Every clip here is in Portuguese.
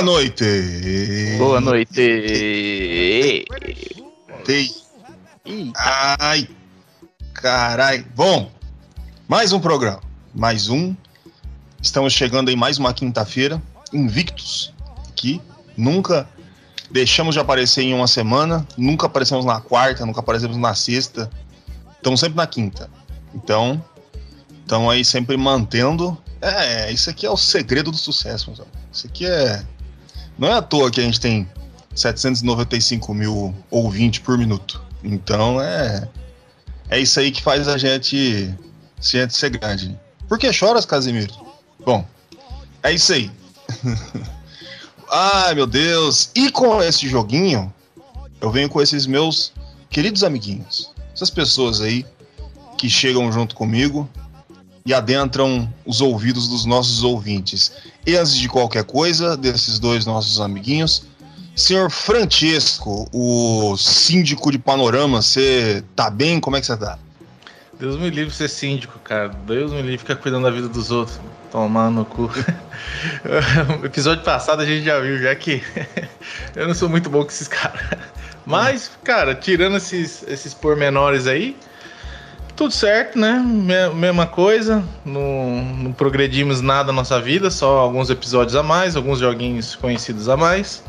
Boa noite! Boa noite! Ei. Ai! Carai! Bom, mais um programa. Mais um. Estamos chegando em mais uma quinta-feira, invictos. Aqui. Nunca deixamos de aparecer em uma semana. Nunca aparecemos na quarta, nunca aparecemos na sexta. Estamos sempre na quinta. Então, estamos aí sempre mantendo. É, isso aqui é o segredo do sucesso, meus amigos. Isso aqui é. Não é à toa que a gente tem 795 mil ouvintes por minuto. Então é. É isso aí que faz a gente, a gente ser grande. Por que choras, Casimiro? Bom, é isso aí. Ai, meu Deus. E com esse joguinho, eu venho com esses meus queridos amiguinhos. Essas pessoas aí que chegam junto comigo e adentram os ouvidos dos nossos ouvintes. E antes de qualquer coisa, desses dois nossos amiguinhos, senhor Francesco, o síndico de Panorama, você tá bem? Como é que você tá? Deus me livre ser síndico, cara. Deus me livre ficar cuidando da vida dos outros. Tomar no cu. episódio passado a gente já viu, já que eu não sou muito bom com esses caras. Mas, cara, tirando esses, esses pormenores aí, tudo certo, né? Mesma coisa. Não, não progredimos nada na nossa vida, só alguns episódios a mais, alguns joguinhos conhecidos a mais.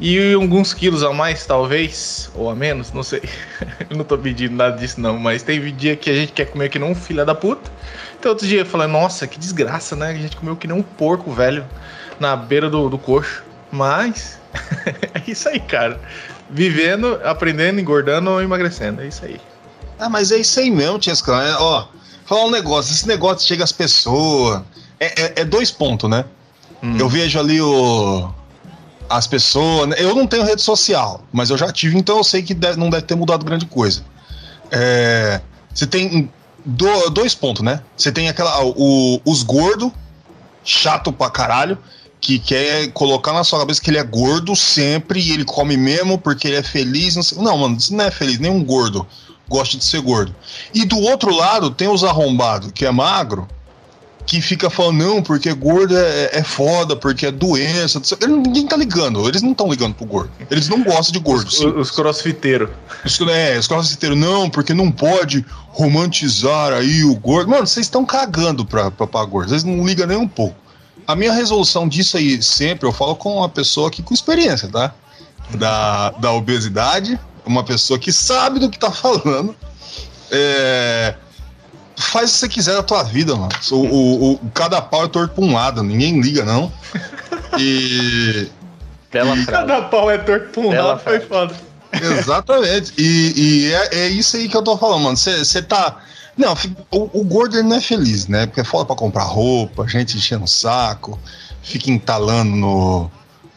E alguns quilos a mais, talvez, ou a menos, não sei. eu não tô pedindo nada disso, não. Mas tem dia que a gente quer comer que nem um filho da puta. Então, outro dia falei, nossa, que desgraça, né? A gente comeu que nem um porco velho na beira do, do coxo. Mas é isso aí, cara. Vivendo, aprendendo, engordando ou emagrecendo. É isso aí. Ah, mas é isso aí mesmo, Tiescan. É, ó, falar um negócio, esse negócio chega às pessoas. É, é, é dois pontos, né? Hum. Eu vejo ali o. As pessoas. Né? Eu não tenho rede social, mas eu já tive, então eu sei que deve, não deve ter mudado grande coisa. É, você tem do, dois pontos, né? Você tem aquela. O, os gordos, chato pra caralho, que quer colocar na sua cabeça que ele é gordo sempre e ele come mesmo porque ele é feliz. Não, sei, não mano, isso não é feliz, nenhum gordo gosta de ser gordo. E do outro lado tem os arrombados, que é magro, que fica falando, não, porque gordo é, é foda, porque é doença. Ninguém tá ligando, eles não estão ligando pro gordo. Eles não gostam de gordo. Os, os crossfiteiros. Os, é, os crossfiteiros, não, porque não pode romantizar aí o gordo. Mano, vocês estão cagando pra, pra, pra gordo, vocês não ligam nem um pouco. A minha resolução disso aí, sempre, eu falo com uma pessoa aqui com experiência, tá? Da, da obesidade, uma pessoa que sabe do que tá falando. É, faz o que você quiser da tua vida, mano. O, o, o cada pau é torto pra um lado, ninguém liga, não. E. Bela e, Cada pau é torto pra um Bela lado, foi foda. Exatamente. E, e é, é, isso aí que eu tô falando, mano. Você tá. Não, o, o gordo ele não é feliz, né? Porque é foda pra comprar roupa, gente enchendo o saco, fica entalando no,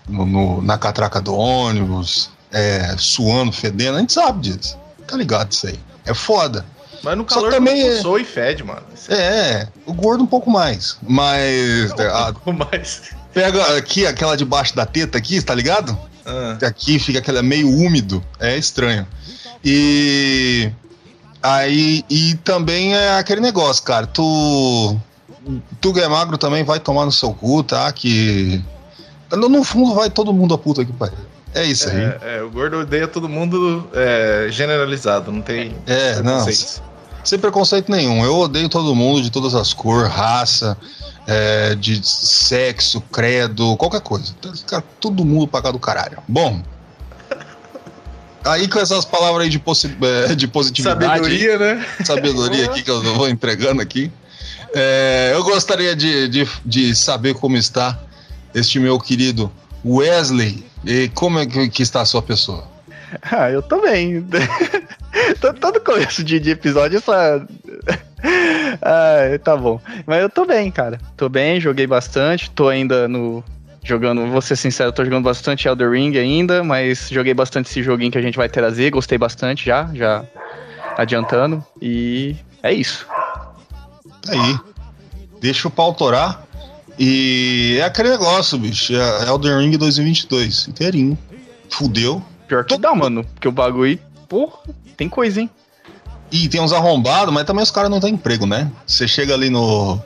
no, no na catraca do ônibus é, suando, fedendo, a gente sabe disso. Tá ligado isso aí. É foda. Mas no calor também é... e fede, mano. É, o gordo um pouco mais. Mas. Um a... pouco mais. Pega aqui, aquela debaixo da teta aqui, tá ligado? Ah. Aqui fica aquela meio úmido. É estranho. E. Aí. E também é aquele negócio, cara. Tu. Tu é magro também vai tomar no seu cu, tá? Que. No fundo vai todo mundo a puta aqui, pai. É isso aí. É, é, o gordo odeia todo mundo é, generalizado, não tem. É, não. Sem preconceito nenhum. Eu odeio todo mundo de todas as cores, raça, é, de sexo, credo, qualquer coisa. Cara, todo mundo pra cá do caralho. Bom. Aí com essas palavras aí de, é, de positividade. Sabedoria, né? Sabedoria aqui que eu vou entregando aqui. É, eu gostaria de, de, de saber como está este meu querido Wesley e como é que está a sua pessoa? Ah, eu tô bem. Todo começo de, de episódio só. ah, tá bom. Mas eu tô bem, cara. Tô bem, joguei bastante. Tô ainda no Jogando, vou ser sincero, tô jogando bastante Elder Ring ainda, mas joguei bastante esse joguinho que a gente vai trazer, gostei bastante já, já adiantando. E é isso. Aí. Deixa o pau torar. E é aquele negócio, bicho. É Elden Ring 2022, inteirinho. Fudeu. Pior que dá, mano. Porque o bagulho, porra, tem coisa, hein? E tem uns arrombados, mas também os caras não têm emprego, né? Você chega ali no.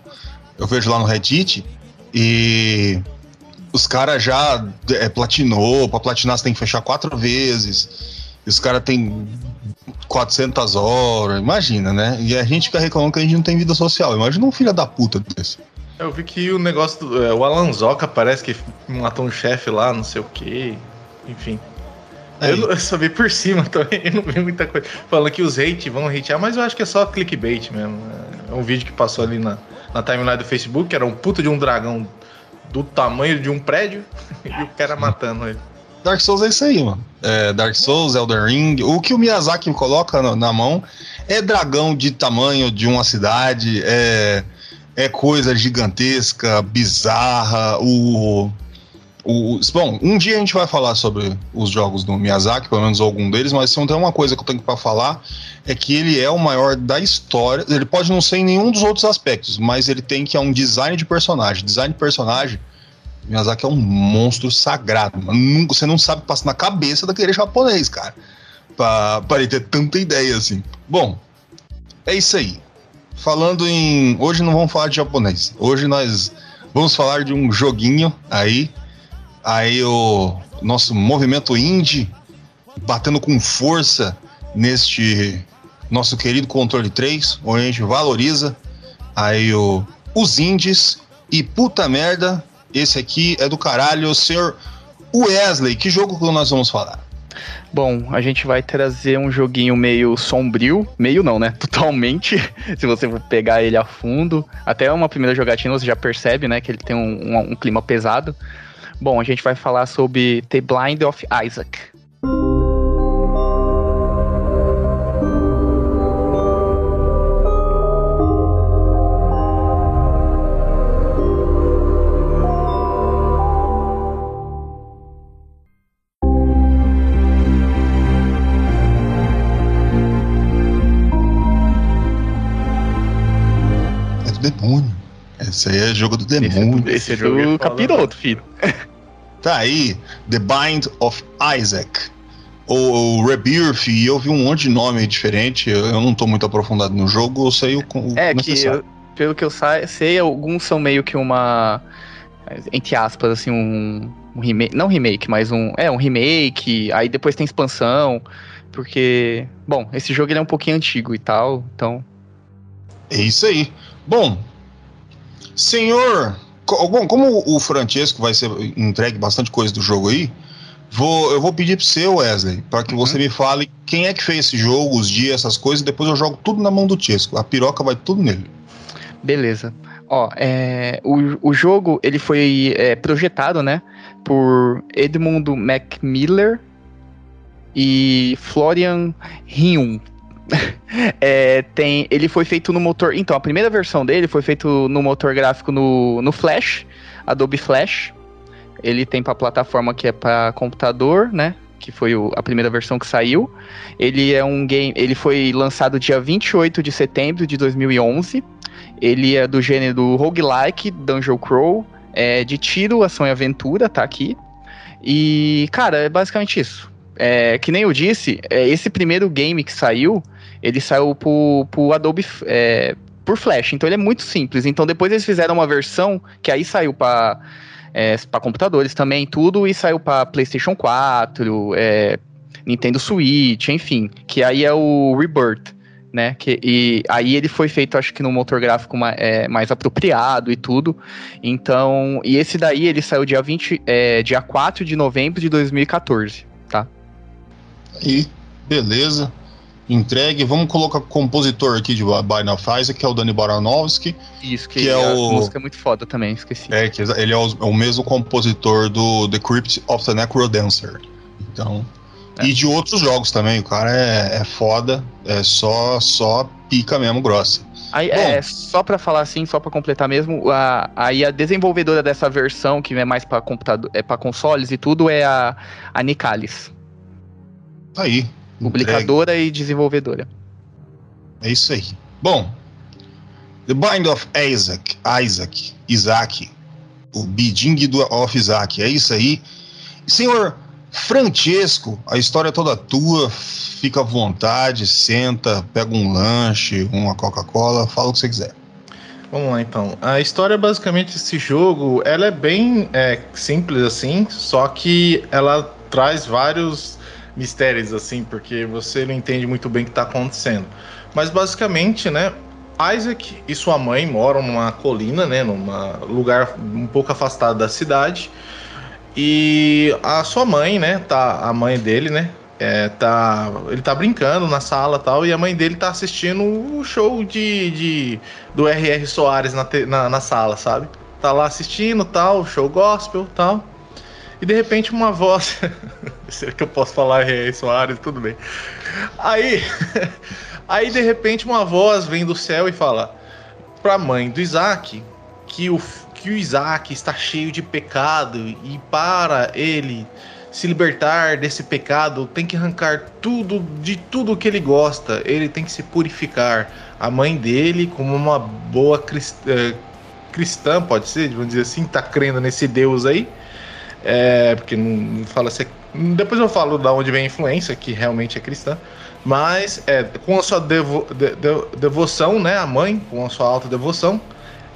Eu vejo lá no Reddit e. Os caras já é, platinou. Pra platinar você tem que fechar quatro vezes. E os caras têm 400 horas. Imagina, né? E a gente fica reclamando que a gente não tem vida social. Imagina um filho da puta desse. Eu vi que o negócio do. É, o Alan Zoca parece que matou um chefe lá, não sei o quê. Enfim. Eu, eu, só vi por cima também, eu não vi muita coisa. Falando que os hate vão hatear, mas eu acho que é só clickbait mesmo. É um vídeo que passou ali na, na timeline do Facebook, que era um puta de um dragão do tamanho de um prédio e o cara matando ele. Dark Souls é isso aí, mano. É Dark Souls, Elden Ring. O que o Miyazaki coloca na, na mão é dragão de tamanho de uma cidade, é, é coisa gigantesca, bizarra. O, o, bom, um dia a gente vai falar sobre os jogos do Miyazaki, pelo menos algum deles, mas se não tem uma coisa que eu tenho para falar é que ele é o maior da história. Ele pode não ser em nenhum dos outros aspectos, mas ele tem que é um design de personagem. Design de personagem, Miyazaki é um monstro sagrado. Mano. Você não sabe o que passa na cabeça daquele japonês, cara. Pra, pra ele ter tanta ideia assim. Bom, é isso aí. Falando em. Hoje não vamos falar de japonês. Hoje nós vamos falar de um joguinho aí aí o nosso movimento indie batendo com força neste nosso querido controle 3, onde a gente valoriza aí o, os indies e puta merda, esse aqui é do caralho, o senhor Wesley, que jogo que nós vamos falar? Bom, a gente vai trazer um joguinho meio sombrio, meio não, né? Totalmente. Se você pegar ele a fundo, até uma primeira jogatina você já percebe, né, que ele tem um, um, um clima pesado. Bom, a gente vai falar sobre The Blind of Isaac. Esse aí é jogo do demônio. Esse é do, esse é do capiroto, filho. Tá aí, The Bind of Isaac. O, Rebirth, e eu vi um monte de nome diferente. Eu, eu não tô muito aprofundado no jogo, eu sei o. o é, que eu, pelo que eu sei, alguns são meio que uma. Entre aspas, assim, um, um remake. Não remake, mas um. É, um remake. Aí depois tem expansão. Porque. Bom, esse jogo ele é um pouquinho antigo e tal, então. É isso aí. Bom, senhor Bom, como o Francesco vai ser entregue bastante coisa do jogo aí, vou, eu vou pedir para você, Wesley, para que uhum. você me fale quem é que fez esse jogo, os dias, essas coisas, e depois eu jogo tudo na mão do Chesco. A piroca vai tudo nele. Beleza. Ó, é, o, o jogo ele foi é, projetado, né, por Edmundo Macmillan e Florian Hyun. é, tem, ele foi feito no motor. Então, a primeira versão dele foi feito no motor gráfico no, no Flash, Adobe Flash. Ele tem para plataforma que é para computador, né? Que foi o, a primeira versão que saiu. Ele é um game. Ele foi lançado dia 28 de setembro de 2011. Ele é do gênero roguelike, Dungeon Crawl, é de tiro, ação e aventura, tá aqui. E, cara, é basicamente isso. É, que nem eu disse, é, esse primeiro game que saiu, ele saiu pro, pro Adobe é, por Flash, então ele é muito simples. Então depois eles fizeram uma versão que aí saiu para é, para computadores também, tudo, e saiu para PlayStation 4, é, Nintendo Switch, enfim, que aí é o Rebirth. Né, que, e aí ele foi feito, acho que no motor gráfico mais, é, mais apropriado e tudo. Então, e esse daí ele saiu dia 20, é, dia 4 de novembro de 2014, tá? E beleza entregue. Vamos colocar o compositor aqui de Now Isaac, que é o Dani Baranovski. Isso, que, que é o. música é muito foda também, esqueci. É, que ele é o, é o mesmo compositor do The Crypt of the Necrodancer. Então. É. E de outros jogos também, o cara é, é foda, é só, só pica mesmo grossa. Aí, é, só para falar assim, só para completar mesmo, a, aí a desenvolvedora dessa versão, que é mais para computador, é para consoles e tudo, é a, a Nicalis. Aí. Publicadora entregue. e desenvolvedora. É isso aí. Bom, The Bind of Isaac, Isaac, Isaac, o Bidding of Isaac, é isso aí. Senhor Francesco, a história é toda tua, fica à vontade, senta, pega um lanche, uma Coca-Cola, fala o que você quiser. Vamos lá então. A história basicamente desse jogo, ela é bem é, simples assim, só que ela traz vários mistérios assim, porque você não entende muito bem o que está acontecendo. Mas basicamente, né, Isaac e sua mãe moram numa colina, né, num lugar um pouco afastado da cidade. E a sua mãe, né, tá, a mãe dele, né, é, tá, ele tá brincando na sala tal, e a mãe dele tá assistindo o show de, de do R.R. Soares na, na, na, sala, sabe? Tá lá assistindo tal, show gospel tal. E de repente uma voz. Será que eu posso falar R.R. Soares? Tudo bem. Aí. Aí de repente uma voz vem do céu e fala pra mãe do Isaac que o, que o Isaac está cheio de pecado e para ele se libertar desse pecado tem que arrancar tudo de tudo que ele gosta. Ele tem que se purificar. A mãe dele, como uma boa cristã, eh, cristã pode ser, vamos dizer assim, tá crendo nesse Deus aí. É, porque não fala se é, depois eu falo da onde vem a influência, que realmente é cristã. Mas é, com a sua devo, de, de, devoção, né? A mãe, com a sua alta devoção,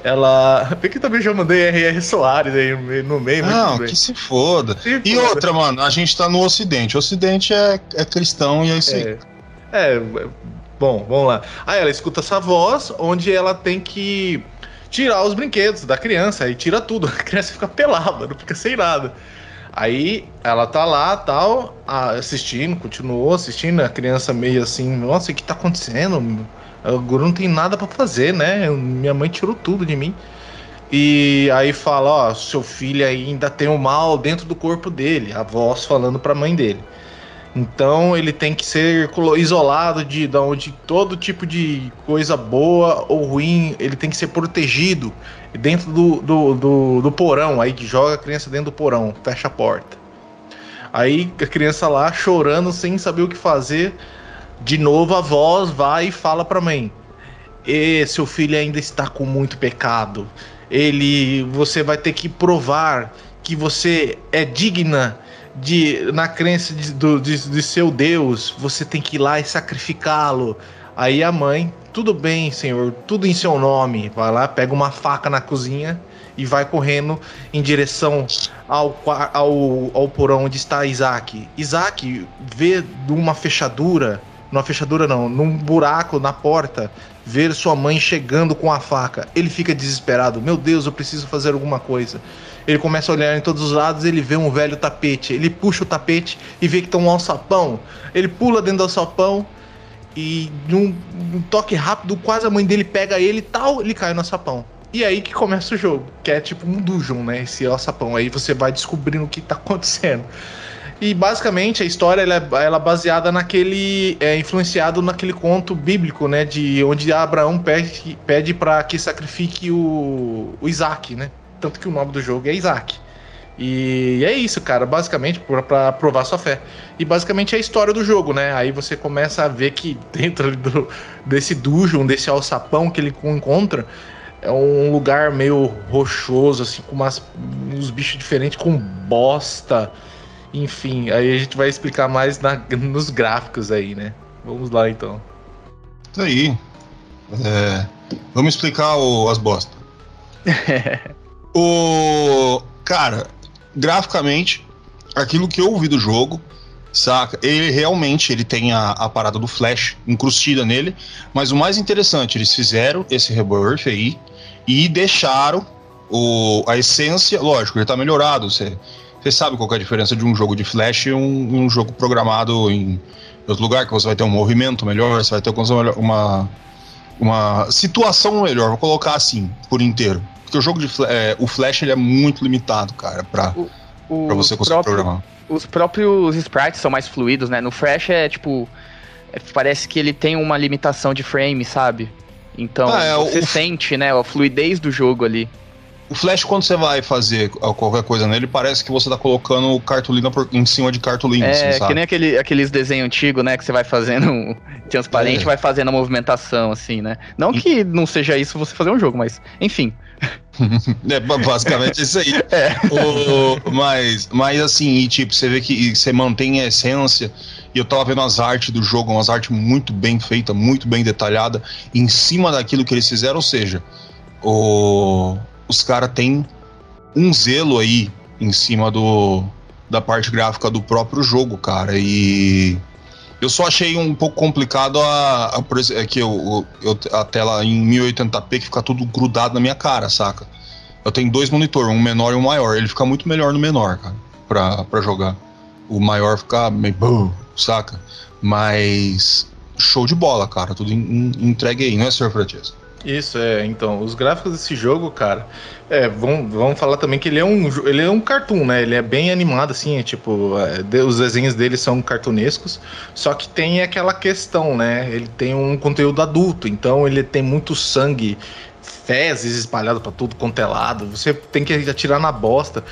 ela. Bem que também já mandei R.R. Soares aí no meio. Não, que se foda. se e foda. outra, mano, a gente tá no Ocidente. O Ocidente é, é cristão e é isso aí. É, é, bom, vamos lá. Aí ela escuta essa voz onde ela tem que tirar os brinquedos da criança. Aí tira tudo. A criança fica pelada, não fica sem nada. Aí ela tá lá, tal, assistindo, continuou assistindo, a criança meio assim, nossa, o que tá acontecendo? O guru não tem nada para fazer, né? Minha mãe tirou tudo de mim. E aí fala, ó, seu filho ainda tem o mal dentro do corpo dele, a voz falando para a mãe dele. Então ele tem que ser isolado de, de onde todo tipo de coisa boa ou ruim, ele tem que ser protegido dentro do, do, do, do porão, aí joga a criança dentro do porão, fecha a porta. Aí a criança lá chorando, sem saber o que fazer. De novo a voz vai e fala para mãe: e seu filho ainda está com muito pecado. Ele, você vai ter que provar que você é digna de na crença de, do, de, de seu Deus. Você tem que ir lá e sacrificá-lo. Aí a mãe, tudo bem, senhor, tudo em seu nome. Vai lá, pega uma faca na cozinha e vai correndo em direção ao, ao, ao porão onde está Isaac. Isaac vê numa fechadura, numa fechadura não, num buraco na porta, ver sua mãe chegando com a faca. Ele fica desesperado. Meu Deus, eu preciso fazer alguma coisa. Ele começa a olhar em todos os lados, ele vê um velho tapete. Ele puxa o tapete e vê que tem um alçapão. Ele pula dentro do alçapão e num, num, toque rápido, quase a mãe dele pega ele e tal, ele cai no sapão. E aí que começa o jogo, que é tipo um dungeon, né? Esse alçapão. Aí você vai descobrindo o que tá acontecendo. E basicamente a história ela é, ela é baseada naquele. é influenciado naquele conto bíblico, né? De onde Abraão pede, pede para que sacrifique o, o Isaac, né? Tanto que o nome do jogo é Isaac. E é isso, cara, basicamente, para provar sua fé. E basicamente é a história do jogo, né? Aí você começa a ver que dentro do, desse dungeon, desse alçapão que ele encontra, é um lugar meio rochoso, assim, com umas, uns bichos diferentes, com bosta. Enfim, aí a gente vai explicar mais na, nos gráficos aí, né? Vamos lá então. Isso aí. É, vamos explicar o, as bostas. o. Cara, graficamente, aquilo que eu ouvi do jogo, saca? Ele realmente ele tem a, a parada do Flash incrustida nele, mas o mais interessante, eles fizeram esse rebirth aí e deixaram o, a essência, lógico, ele tá melhorado, você, sabe qual é a diferença de um jogo de Flash e um, um jogo programado em outro lugar, que você vai ter um movimento melhor, você vai ter uma, uma situação melhor, vou colocar assim, por inteiro. Porque o jogo de é, o Flash ele é muito limitado, cara, pra, o, pra você conseguir próprio, programar. Os próprios sprites são mais fluidos, né? No Flash é tipo. É, parece que ele tem uma limitação de frame, sabe? Então ah, é, você o... sente, né, a fluidez do jogo ali. O Flash, quando você vai fazer qualquer coisa nele, parece que você tá colocando cartolina por, em cima de cartolina. É, assim, que nem aquele, aqueles desenhos antigos, né? Que você vai fazendo transparente é. vai fazendo a movimentação, assim, né? Não que não seja isso você fazer um jogo, mas, enfim. é basicamente isso aí. É. O, mas, mas assim, e, tipo, você vê que você mantém a essência. E eu tava vendo as artes do jogo, umas artes muito bem feitas, muito bem detalhada, em cima daquilo que eles fizeram, ou seja, o os caras têm um zelo aí em cima do da parte gráfica do próprio jogo, cara. E eu só achei um pouco complicado a, a, é que eu, eu, a tela em 1080p que fica tudo grudado na minha cara, saca? Eu tenho dois monitores, um menor e um maior. Ele fica muito melhor no menor, cara, pra, pra jogar. O maior fica meio. saca? Mas. Show de bola, cara. Tudo entregue aí, não é, Sr. Francesco? Isso, é. Então, os gráficos desse jogo, cara. É, vamos, vamos falar também que ele é um ele é um cartoon, né? Ele é bem animado, assim, é tipo, é, os desenhos dele são cartunescos, só que tem aquela questão, né? Ele tem um conteúdo adulto, então ele tem muito sangue, fezes espalhado para tudo quanto é lado. Você tem que atirar na bosta.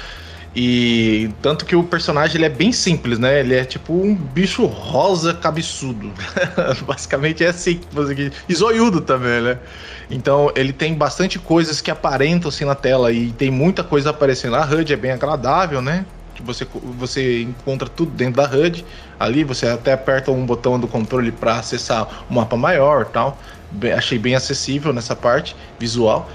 E tanto que o personagem ele é bem simples, né? Ele é tipo um bicho rosa cabeçudo. Basicamente é assim. E zoiudo também, né? Então ele tem bastante coisas que aparentam assim na tela e tem muita coisa aparecendo. A HUD é bem agradável, né? Que você, você encontra tudo dentro da HUD. Ali você até aperta um botão do controle para acessar o mapa maior tal. achei bem acessível nessa parte visual.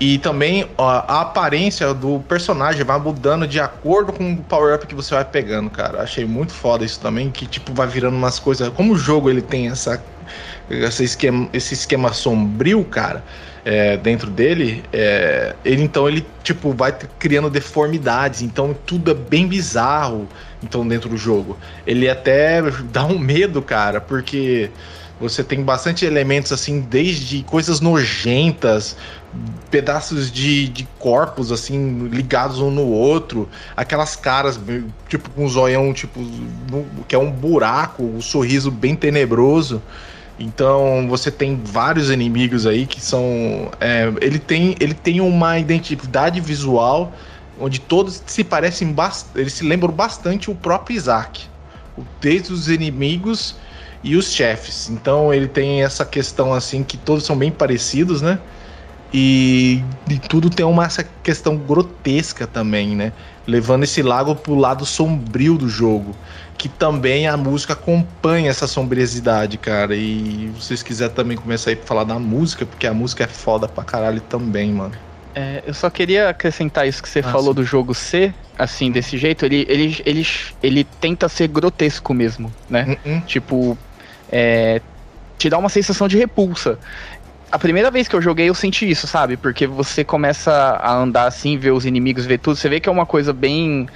E também ó, a aparência do personagem vai mudando de acordo com o power-up que você vai pegando, cara. Achei muito foda isso também, que tipo vai virando umas coisas. Como o jogo ele tem essa, esse, esquema, esse esquema sombrio, cara, é, dentro dele, é, ele então ele tipo vai criando deformidades, então tudo é bem bizarro. Então dentro do jogo, ele até dá um medo, cara, porque você tem bastante elementos assim, desde coisas nojentas, pedaços de, de corpos assim ligados um no outro, aquelas caras tipo com um zoião tipo que é um buraco, um sorriso bem tenebroso. Então você tem vários inimigos aí que são, é, ele tem ele tem uma identidade visual onde todos se parecem eles se lembram bastante o próprio Isaac, desde os inimigos e os chefes. Então ele tem essa questão assim que todos são bem parecidos, né? E, e tudo tem uma essa questão grotesca também, né? Levando esse lago pro lado sombrio do jogo. Que também a música acompanha essa sombriosidade, cara. E se vocês quiserem também começar aí pra falar da música, porque a música é foda pra caralho também, mano. É, eu só queria acrescentar isso que você ah, falou sim. do jogo ser, assim, desse jeito. Ele, ele, ele, ele tenta ser grotesco mesmo, né? Uh -uh. Tipo, é, te dá uma sensação de repulsa a primeira vez que eu joguei eu senti isso, sabe? Porque você começa a andar assim, ver os inimigos, ver tudo, você vê que é uma coisa bem.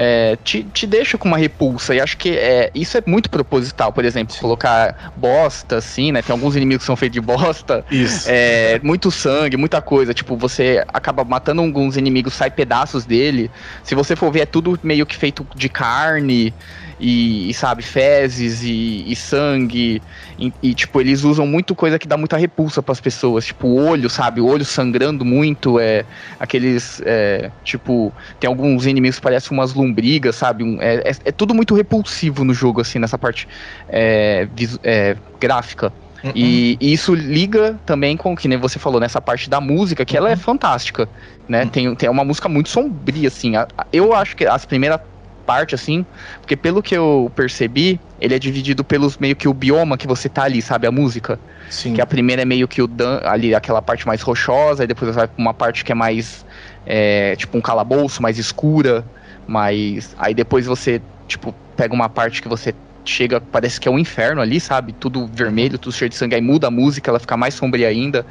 É, te, te deixa com uma repulsa. E acho que é, isso é muito proposital, por exemplo, colocar bosta, assim, né? Tem alguns inimigos que são feitos de bosta. Isso. É, muito sangue, muita coisa. Tipo, você acaba matando alguns inimigos, sai pedaços dele. Se você for ver, é tudo meio que feito de carne e, e sabe, fezes e, e sangue. E, e, tipo, eles usam muito coisa que dá muita repulsa para as pessoas. Tipo, o olho, sabe? O olho sangrando muito. É aqueles. É, tipo, tem alguns inimigos que parecem umas lombrigas, sabe? Um, é, é, é, tudo muito repulsivo no jogo, assim, nessa parte é, é, gráfica. Uhum. E, e, isso liga também com, que nem você falou, nessa parte da música, que uhum. ela é uhum. fantástica, né? Uhum. Tem, tem uma música muito sombria, assim. Eu acho que as primeiras parte, assim, porque pelo que eu percebi, ele é dividido pelos meio que o bioma que você tá ali, sabe? A música. Sim. Que a primeira é meio que o dan ali, aquela parte mais rochosa, e depois vai pra uma parte que é mais. É, tipo um calabouço, mais escura, mas. Aí depois você, tipo, pega uma parte que você chega, parece que é um inferno ali, sabe? Tudo vermelho, tudo cheio de sangue, aí muda a música, ela fica mais sombria ainda.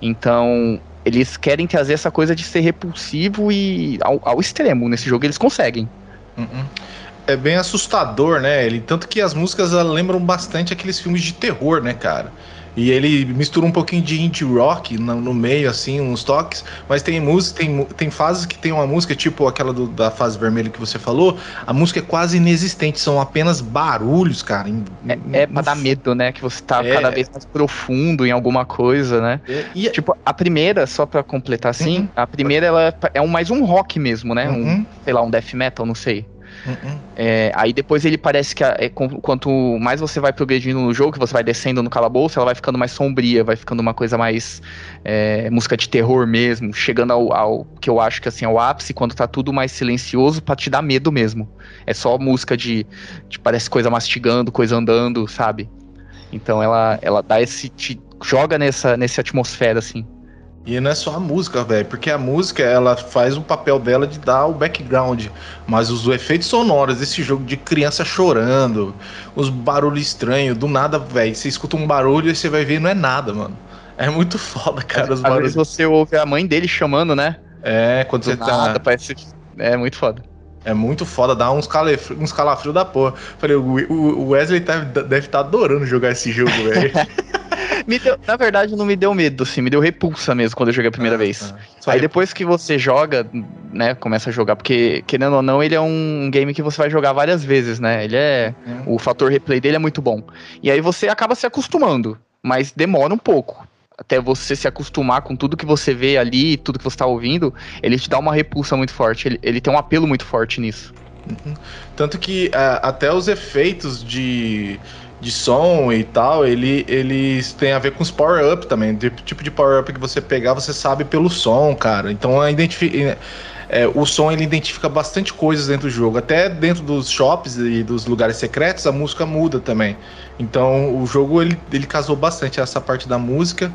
Então, eles querem trazer essa coisa de ser repulsivo e ao, ao extremo. Nesse jogo eles conseguem. É bem assustador, né? Ele, tanto que as músicas lembram bastante aqueles filmes de terror, né, cara? E ele mistura um pouquinho de indie rock no, no meio, assim, uns toques. Mas tem música, tem, tem fases que tem uma música, tipo aquela do, da fase vermelha que você falou. A música é quase inexistente, são apenas barulhos, cara. Em, é, é pra dar medo, né? Que você tá é, cada vez mais profundo em alguma coisa, né? É, e, tipo, a primeira, só pra completar assim, uhum. a primeira ela é um, mais um rock mesmo, né? Uhum. Um, sei lá, um death metal, não sei. É, aí depois ele parece que é, quanto mais você vai progredindo no jogo, que você vai descendo no calabouço, ela vai ficando mais sombria, vai ficando uma coisa mais é, música de terror mesmo, chegando ao, ao, que eu acho que assim, ao ápice, quando tá tudo mais silencioso para te dar medo mesmo. É só música de, de, parece coisa mastigando, coisa andando, sabe? Então ela, ela dá esse. te joga nessa, nessa atmosfera assim. E não é só a música, velho, porque a música ela faz o papel dela de dar o background, mas os efeitos sonoros desse jogo de criança chorando, os barulhos estranhos, do nada, velho, você escuta um barulho e você vai ver não é nada, mano. É muito foda, cara, os Às barulhos. Às vezes você ouve a mãe dele chamando, né? É, quando do você tá nada, tá parece é muito foda. É muito foda, dá uns, calafrios uns calafrio da porra. Falei, o Wesley tá, deve estar tá adorando jogar esse jogo, velho. me deu, na verdade, não me deu medo, assim, me deu repulsa mesmo quando eu joguei a primeira ah, vez. Ah, Aí depois que você joga, né, começa a jogar, porque, querendo ou não, ele é um game que você vai jogar várias vezes, né? Ele é. Uhum. O fator replay dele é muito bom. E aí você acaba se acostumando, mas demora um pouco. Até você se acostumar com tudo que você vê ali, tudo que você tá ouvindo, ele te dá uma repulsa muito forte. Ele, ele tem um apelo muito forte nisso. Uhum. Tanto que uh, até os efeitos de de som e tal, ele, eles têm a ver com os power-up também. O tipo de power-up que você pegar, você sabe pelo som, cara. Então a identifica. É, o som ele identifica bastante coisas dentro do jogo. Até dentro dos shops e dos lugares secretos, a música muda também. Então o jogo ele, ele casou bastante essa parte da música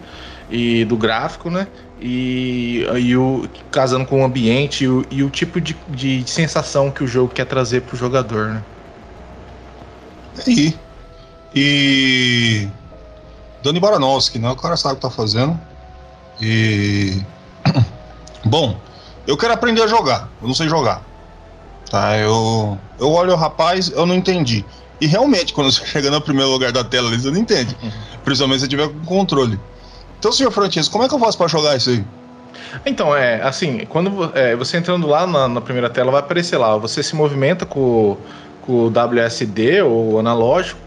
e do gráfico, né? E, e o, casando com o ambiente e o, e o tipo de, de sensação que o jogo quer trazer pro jogador, né? E e. Dani Baranowski, né? O cara sabe o que tá fazendo. E. Bom, eu quero aprender a jogar. Eu não sei jogar. Tá? Eu, eu olho o rapaz, eu não entendi. E realmente, quando você chega no primeiro lugar da tela, você não entende. Uhum. Principalmente se tiver com controle. Então, senhor Francisco, como é que eu faço para jogar isso aí? Então, é, assim, quando é, você entrando lá na, na, primeira tela, vai aparecer lá, você se movimenta com, com o WSD ou analógico,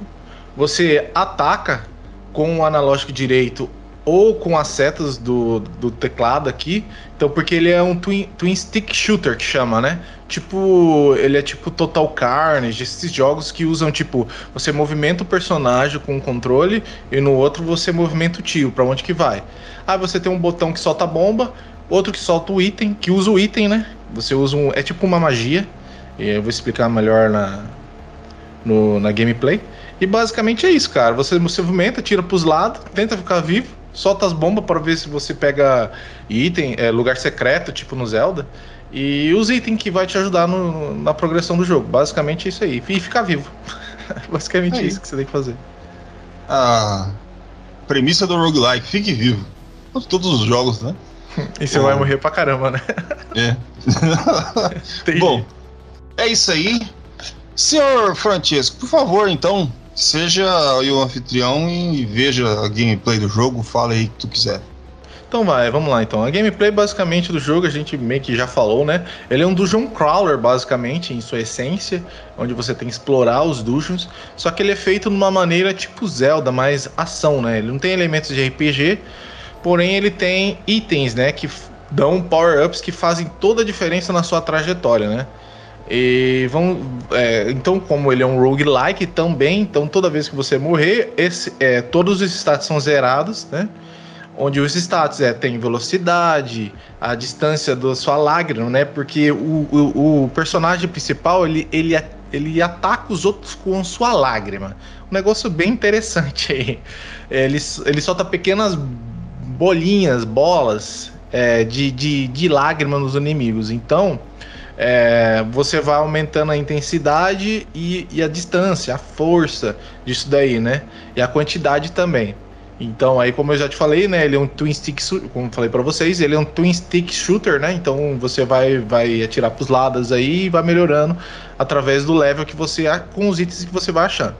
você ataca com o analógico direito ou com as setas do, do teclado aqui. Então, porque ele é um twin, twin stick shooter que chama, né? Tipo, ele é tipo Total Carnage, esses jogos que usam tipo, você movimenta o personagem com o controle e no outro você movimenta o tio, para onde que vai. Aí você tem um botão que solta a bomba, outro que solta o item, que usa o item, né? Você usa um, é tipo uma magia. Eu vou explicar melhor na no, na gameplay. E basicamente é isso, cara. Você se movimenta, tira pros lados, tenta ficar vivo, solta as bombas para ver se você pega item, é, lugar secreto, tipo no Zelda. E os itens que vai te ajudar no, na progressão do jogo. Basicamente é isso aí. E ficar vivo. basicamente é isso que você tem que fazer. A premissa do roguelike, fique vivo. Todos os jogos, né? e você Bom. vai morrer pra caramba, né? É. Bom, é isso aí. Senhor Francisco, por favor, então, Seja o anfitrião e veja a gameplay do jogo, fala aí o que tu quiser. Então vai, vamos lá então. A gameplay basicamente do jogo, a gente meio que já falou, né? Ele é um dungeon crawler, basicamente, em sua essência, onde você tem que explorar os dungeons, só que ele é feito de uma maneira tipo Zelda, mais ação, né? Ele não tem elementos de RPG, porém ele tem itens, né, que dão power-ups que fazem toda a diferença na sua trajetória, né? E vão, é, então, como ele é um roguelike também, então toda vez que você morrer, esse, é, todos os status são zerados, né? Onde os status é, tem velocidade, a distância da sua lágrima, né? Porque o, o, o personagem principal, ele, ele, ele ataca os outros com sua lágrima. Um negócio bem interessante aí. Ele, ele solta pequenas bolinhas, bolas é, de, de, de lágrima nos inimigos. Então, é, você vai aumentando a intensidade e, e, a distância, a força disso daí, né? E a quantidade também. Então, aí, como eu já te falei, né? Ele é um twin stick, como falei para vocês, ele é um twin stick shooter, né? Então, você vai, vai atirar pros lados aí e vai melhorando através do level que você com os itens que você vai achando.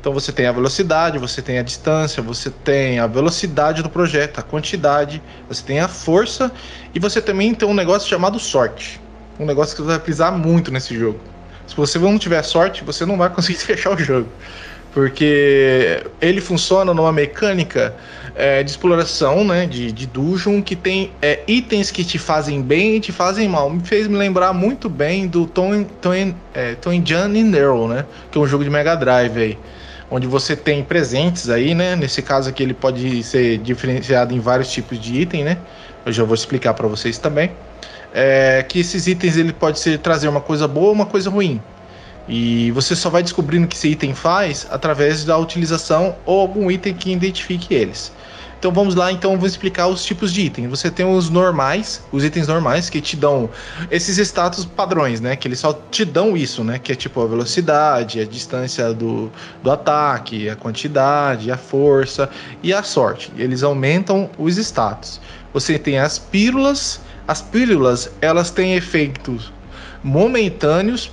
Então você tem a velocidade, você tem a distância, você tem a velocidade do projeto, a quantidade, você tem a força e você também tem um negócio chamado sorte. Um negócio que você vai precisar muito nesse jogo. Se você não tiver sorte, você não vai conseguir fechar o jogo. Porque ele funciona numa mecânica é, de exploração, né? De, de dungeon, que tem é, itens que te fazem bem e te fazem mal. Me fez me lembrar muito bem do Tom, é, John and Earl, né? Que é um jogo de Mega Drive aí. Onde você tem presentes aí, né? Nesse caso aqui ele pode ser diferenciado em vários tipos de item, né? Eu já vou explicar para vocês também. É, que esses itens ele pode ser trazer uma coisa boa ou uma coisa ruim. E você só vai descobrindo o que esse item faz através da utilização ou algum item que identifique eles. Então vamos lá, então vou explicar os tipos de itens. Você tem os normais, os itens normais que te dão esses status padrões, né? Que eles só te dão isso, né? Que é tipo a velocidade, a distância do, do ataque, a quantidade, a força e a sorte. Eles aumentam os status. Você tem as pílulas. As pílulas, elas têm efeitos momentâneos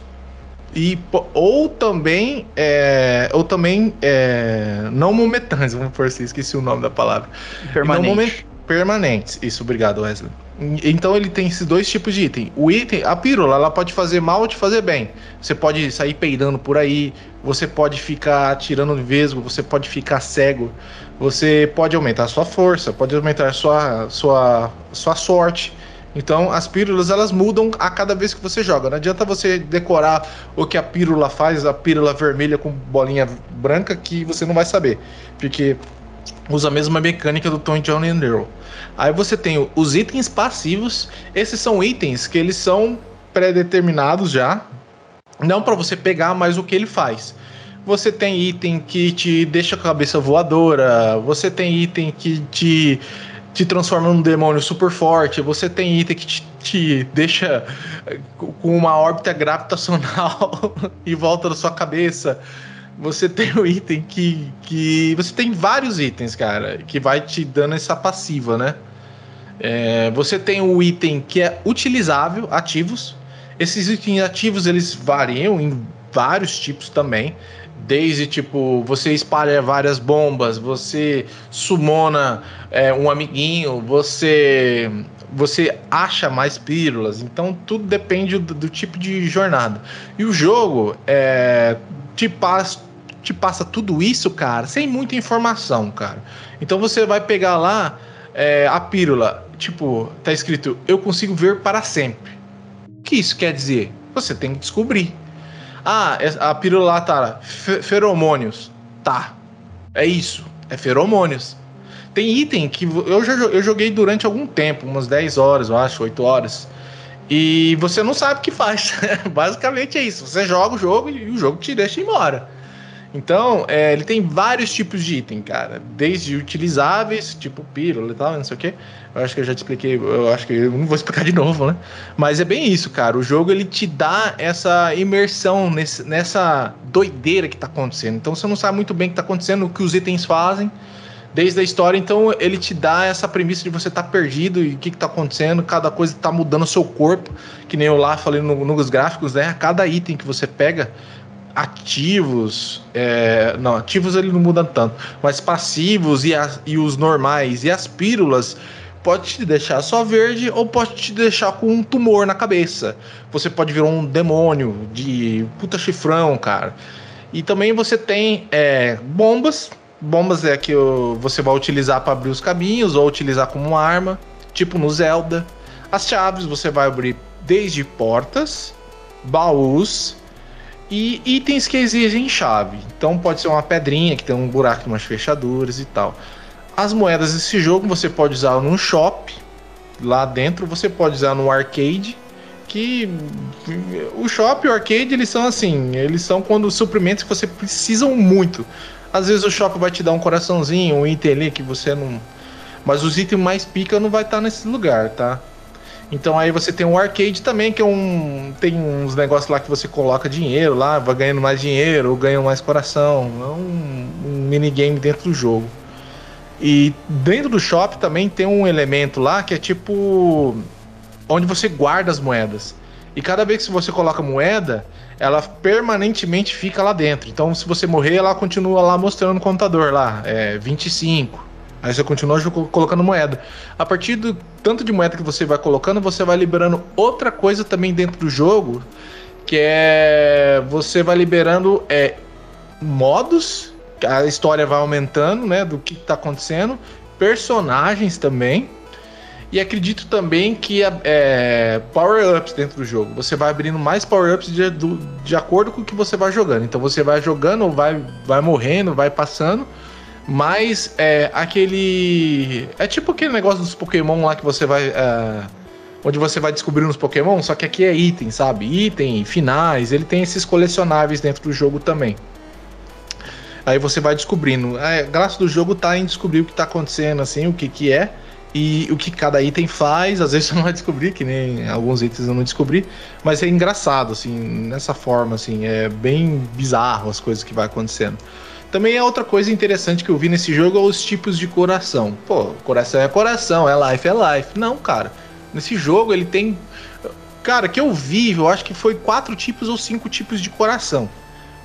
e, ou também, é, ou também é, não momentâneos, vamos por assim, esqueci o nome da palavra. Permanente. permanentes, isso, obrigado Wesley. Então ele tem esses dois tipos de item. O item, a pílula, ela pode fazer mal ou te fazer bem. Você pode sair peidando por aí, você pode ficar tirando vesgo, você pode ficar cego, você pode aumentar a sua força, pode aumentar a sua, sua, sua sorte. Então, as pílulas elas mudam a cada vez que você joga. Não adianta você decorar o que a pílula faz, a pílula vermelha com bolinha branca, que você não vai saber. Porque usa a mesma mecânica do Tom John and Earl. Aí você tem os itens passivos. Esses são itens que eles são pré-determinados já. Não para você pegar, mas o que ele faz. Você tem item que te deixa a cabeça voadora. Você tem item que te te transforma num demônio super forte, você tem item que te, te deixa eh, com uma órbita gravitacional em volta da sua cabeça. Você tem o item que, que. Você tem vários itens, cara, que vai te dando essa passiva, né? É, você tem o item que é utilizável, ativos. Esses itens ativos eles variam em vários tipos também. Desde tipo, você espalha várias bombas, você sumona é, um amiguinho, você você acha mais pílulas. Então tudo depende do, do tipo de jornada. E o jogo é, te, passa, te passa tudo isso, cara, sem muita informação, cara. Então você vai pegar lá é, a pílula, tipo, tá escrito, eu consigo ver para sempre. O que isso quer dizer? Você tem que descobrir. Ah, é, a pílula lá tá feromônios. Tá. É isso. É feromônios. Tem item que eu já eu joguei durante algum tempo, umas 10 horas, eu acho, 8 horas. E você não sabe o que faz. Basicamente é isso. Você joga o jogo e o jogo te deixa embora. Então, é, ele tem vários tipos de item, cara. Desde utilizáveis, tipo pílula e tal, não sei o que. Eu acho que eu já te expliquei, eu acho que eu não vou explicar de novo, né? Mas é bem isso, cara. O jogo ele te dá essa imersão nesse, nessa doideira que tá acontecendo. Então você não sabe muito bem o que tá acontecendo, o que os itens fazem desde a história, então ele te dá essa premissa de você estar tá perdido e o que, está acontecendo, cada coisa está mudando o seu corpo, que nem eu lá falei no, nos gráficos, né? Cada item que você pega, ativos, é, não, ativos ele não muda tanto, mas passivos e, e os normais e as pílulas pode te deixar só verde ou pode te deixar com um tumor na cabeça. Você pode virar um demônio de puta chifrão, cara. E também você tem é, bombas. Bombas é que você vai utilizar para abrir os caminhos ou utilizar como arma, tipo no Zelda. As chaves você vai abrir desde portas, baús e itens que exigem chave. Então pode ser uma pedrinha que tem um buraco em umas fechaduras e tal. As moedas desse jogo você pode usar no shop, lá dentro você pode usar no arcade, que o shop e o arcade eles são assim, eles são quando suprimentos que você precisam muito. Às vezes o shop vai te dar um coraçãozinho, um item ali que você não, mas os itens mais pica não vai estar nesse lugar, tá? Então aí você tem um arcade também, que é um. Tem uns negócios lá que você coloca dinheiro lá, vai ganhando mais dinheiro, ganha mais coração. É um, um minigame dentro do jogo. E dentro do shop também tem um elemento lá que é tipo. onde você guarda as moedas. E cada vez que você coloca moeda, ela permanentemente fica lá dentro. Então, se você morrer, ela continua lá mostrando o contador lá, é 25. Aí você continua colocando moeda. A partir do tanto de moeda que você vai colocando, você vai liberando outra coisa também dentro do jogo, que é você vai liberando é, modos, a história vai aumentando, né, do que está acontecendo, personagens também. E acredito também que é, power-ups dentro do jogo. Você vai abrindo mais power-ups de, de acordo com o que você vai jogando. Então você vai jogando, vai, vai morrendo, vai passando. Mas é aquele. É tipo aquele negócio dos Pokémon lá que você vai. É, onde você vai descobrindo os Pokémon, só que aqui é item, sabe? Item, finais, ele tem esses colecionáveis dentro do jogo também. Aí você vai descobrindo. É, a graça do jogo tá em descobrir o que tá acontecendo, assim, o que que é e o que cada item faz. Às vezes você não vai descobrir, que nem alguns itens eu não descobri, mas é engraçado, assim, nessa forma, assim, é bem bizarro as coisas que vai acontecendo. Também é outra coisa interessante que eu vi nesse jogo é os tipos de coração. Pô, coração é coração, é life é life. Não, cara. Nesse jogo ele tem. Cara, que eu vi, eu acho que foi quatro tipos ou cinco tipos de coração.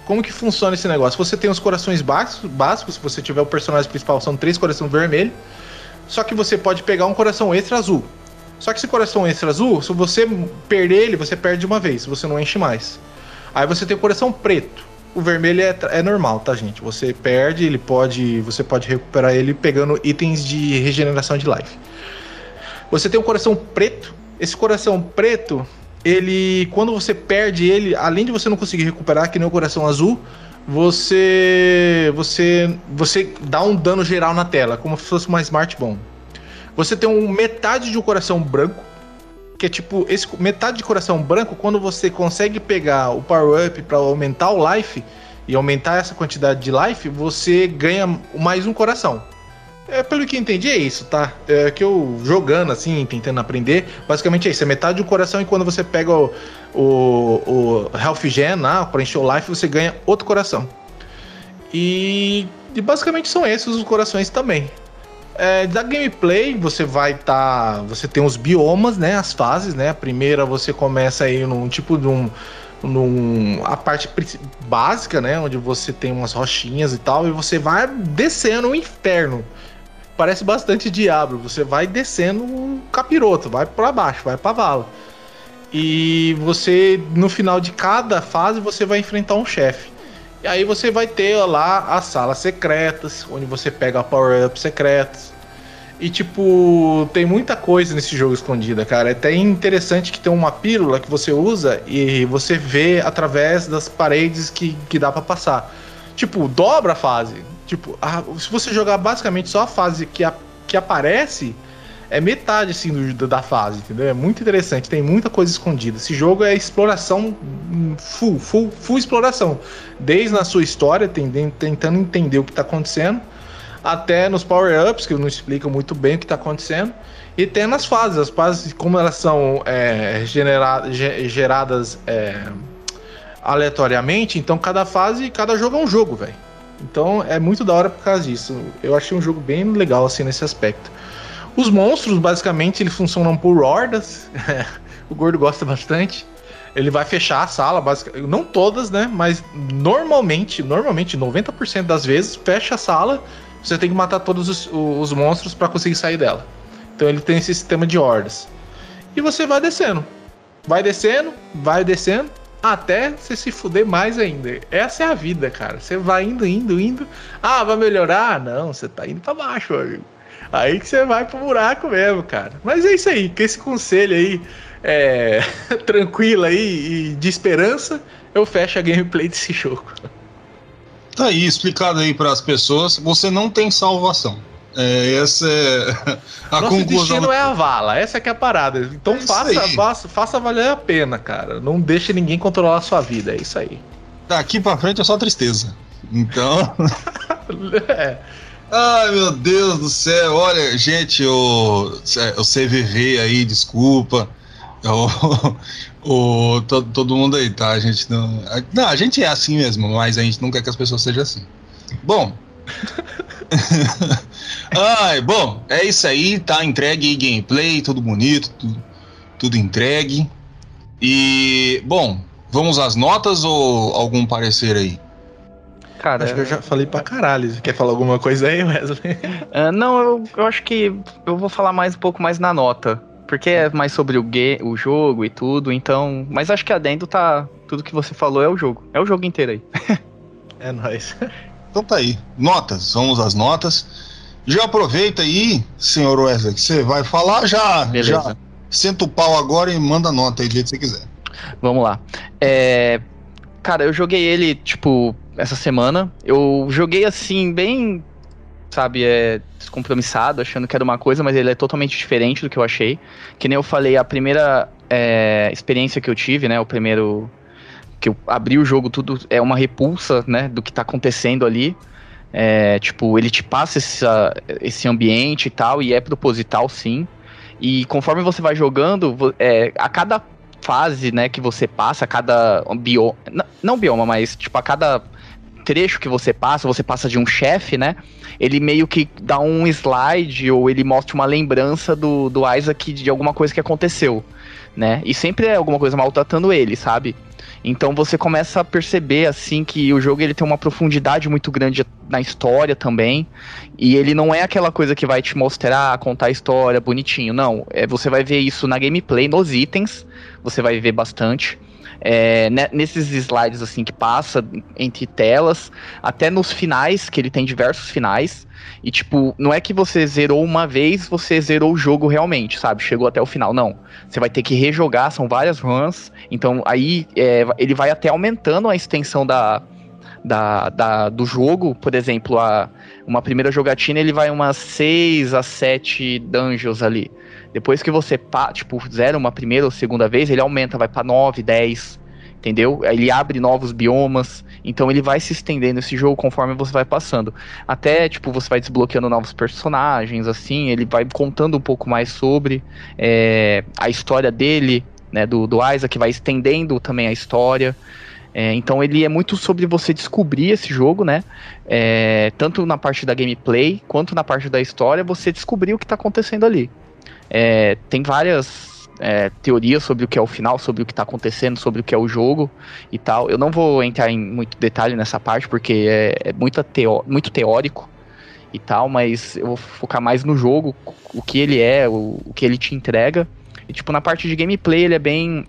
Como que funciona esse negócio? Você tem os corações básicos, básicos se você tiver o personagem principal, são três corações vermelhos. Só que você pode pegar um coração extra azul. Só que esse coração extra azul, se você perder ele, você perde uma vez, você não enche mais. Aí você tem o coração preto. O vermelho é, é normal, tá, gente? Você perde, ele pode. Você pode recuperar ele pegando itens de regeneração de life. Você tem o coração preto. Esse coração preto, ele. Quando você perde ele, além de você não conseguir recuperar, que nem o coração azul, você. Você. Você dá um dano geral na tela, como se fosse uma Smart Bomb. Você tem um metade de um coração branco que é tipo, esse metade de coração branco, quando você consegue pegar o power up para aumentar o life e aumentar essa quantidade de life, você ganha mais um coração. É, pelo que entendi, é isso, tá? É que eu jogando assim, tentando aprender, basicamente é isso. É metade do coração e quando você pega o, o, o Health Gen lá pra encher o life, você ganha outro coração. E, e basicamente são esses os corações também. É, da gameplay, você vai estar. Tá, você tem os biomas, né? As fases, né? A primeira você começa aí num tipo de um. Num, a parte básica, né? Onde você tem umas rochinhas e tal, e você vai descendo o inferno. Parece bastante Diablo. Você vai descendo o capiroto, vai para baixo, vai pra vala. E você, no final de cada fase, você vai enfrentar um chefe. E aí você vai ter lá as salas secretas, onde você pega power-up secretos. E tipo, tem muita coisa nesse jogo escondida, cara. É até interessante que tem uma pílula que você usa e você vê através das paredes que, que dá para passar. Tipo, dobra a fase. Tipo, a, se você jogar basicamente só a fase que, a, que aparece, é metade assim do, da fase, entendeu? É muito interessante, tem muita coisa escondida. Esse jogo é exploração full, full, full exploração. Desde na sua história, tentando entender o que está acontecendo, até nos power-ups, que não explicam muito bem o que está acontecendo, e tem nas fases. As fases, como elas são é, genera, geradas é, aleatoriamente, então cada fase, cada jogo é um jogo, velho. Então é muito da hora por causa disso. Eu achei um jogo bem legal assim nesse aspecto. Os monstros, basicamente, eles funcionam por hordas. o gordo gosta bastante. Ele vai fechar a sala, basicamente. Não todas, né? Mas normalmente, normalmente, 90% das vezes, fecha a sala. Você tem que matar todos os, os monstros para conseguir sair dela. Então ele tem esse sistema de hordas. E você vai descendo. Vai descendo, vai descendo, até você se fuder mais ainda. Essa é a vida, cara. Você vai indo, indo, indo. Ah, vai melhorar? Não, você tá indo pra baixo, amigo. Aí que você vai pro buraco mesmo, cara. Mas é isso aí, com esse conselho aí, é, tranquilo aí e de esperança, eu fecho a gameplay desse jogo. Tá aí, explicado aí para as pessoas, você não tem salvação. É, essa é a Nosso conclusão. destino é a vala, essa é que é a parada. Então é faça, faça, faça valer a pena, cara. Não deixe ninguém controlar a sua vida, é isso aí. Daqui para frente é só tristeza. Então. é. Ai, meu Deus do céu. Olha, gente, o, o CVV aí, desculpa. O, todo, todo mundo aí, tá? A gente não. A, não, a gente é assim mesmo, mas a gente não quer que as pessoas sejam assim. Bom. Ai, bom, é isso aí, tá entregue gameplay, tudo bonito, tudo, tudo entregue. E, bom, vamos às notas ou algum parecer aí? Cara, acho que eu já falei pra caralho. Você quer falar alguma coisa aí, Wesley? Uh, não, eu, eu acho que eu vou falar mais um pouco mais na nota. Porque é mais sobre o, o jogo e tudo, então. Mas acho que adendo tá. Tudo que você falou é o jogo. É o jogo inteiro aí. é nóis. Então tá aí. Notas, vamos às notas. Já aproveita aí, senhor Wesley, que você vai falar, já, Beleza. já senta o pau agora e manda nota aí do jeito que você quiser. Vamos lá. É, cara, eu joguei ele, tipo, essa semana. Eu joguei assim, bem, sabe, é, descompromissado, achando que era uma coisa, mas ele é totalmente diferente do que eu achei. Que nem eu falei, a primeira é, experiência que eu tive, né, o primeiro que eu abri o jogo, tudo é uma repulsa, né, do que tá acontecendo ali. É, tipo, ele te passa essa, esse ambiente e tal, e é proposital sim. E conforme você vai jogando, é, a cada fase, né, que você passa, a cada bioma, não bioma, mas tipo, a cada trecho que você passa, você passa de um chefe, né? Ele meio que dá um slide ou ele mostra uma lembrança do, do Isaac de alguma coisa que aconteceu, né? E sempre é alguma coisa maltratando ele, sabe? Então você começa a perceber assim que o jogo ele tem uma profundidade muito grande na história também. E ele não é aquela coisa que vai te mostrar, contar a história bonitinho, não. É, você vai ver isso na gameplay, nos itens, você vai ver bastante. É, né, nesses slides assim que passa entre telas, até nos finais, que ele tem diversos finais. E, tipo, não é que você zerou uma vez, você zerou o jogo realmente, sabe? Chegou até o final. Não. Você vai ter que rejogar, são várias runs. Então, aí é, ele vai até aumentando a extensão da, da, da, do jogo. Por exemplo, a, uma primeira jogatina, ele vai umas 6 a 7 dungeons ali. Depois que você, tipo, zera uma primeira ou segunda vez, ele aumenta, vai para 9, 10 entendeu? Ele abre novos biomas, então ele vai se estendendo esse jogo conforme você vai passando. Até, tipo, você vai desbloqueando novos personagens, assim, ele vai contando um pouco mais sobre é, a história dele, né, do, do Isaac, vai estendendo também a história. É, então ele é muito sobre você descobrir esse jogo, né? É, tanto na parte da gameplay quanto na parte da história, você descobrir o que está acontecendo ali. É, tem várias é, teorias sobre o que é o final, sobre o que está acontecendo, sobre o que é o jogo e tal. Eu não vou entrar em muito detalhe nessa parte, porque é, é muito, teó muito teórico e tal, mas eu vou focar mais no jogo, o que ele é, o, o que ele te entrega. E, tipo, na parte de gameplay ele é bem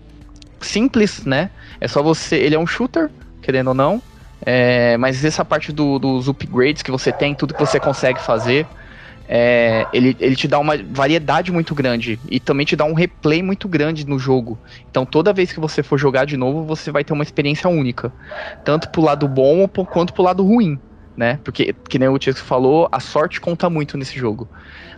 simples, né? É só você. Ele é um shooter, querendo ou não. É, mas essa parte do, dos upgrades que você tem, tudo que você consegue fazer é, ele, ele te dá uma variedade muito grande e também te dá um replay muito grande no jogo. Então toda vez que você for jogar de novo, você vai ter uma experiência única, tanto pro lado bom quanto pro lado ruim, né? Porque, que nem o Tiago falou, a sorte conta muito nesse jogo.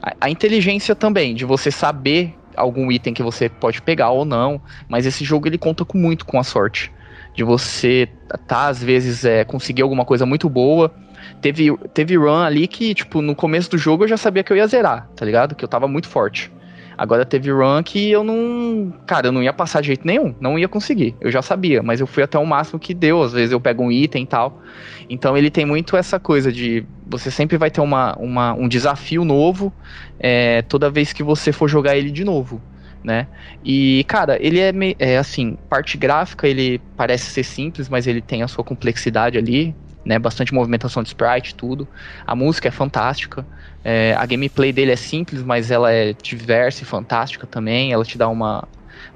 A, a inteligência também, de você saber algum item que você pode pegar ou não, mas esse jogo ele conta com muito com a sorte. De você tá, às vezes, é, conseguir alguma coisa muito boa Teve, teve run ali que, tipo, no começo do jogo eu já sabia que eu ia zerar, tá ligado? Que eu tava muito forte. Agora teve run que eu não. Cara, eu não ia passar de jeito nenhum. Não ia conseguir. Eu já sabia, mas eu fui até o máximo que deu. Às vezes eu pego um item e tal. Então ele tem muito essa coisa de. Você sempre vai ter uma, uma um desafio novo é, toda vez que você for jogar ele de novo. Né? E, cara, ele é, é assim, parte gráfica ele parece ser simples, mas ele tem a sua complexidade ali né? Bastante movimentação de sprite, tudo. A música é fantástica. É, a gameplay dele é simples, mas ela é diversa e fantástica também. Ela te dá uma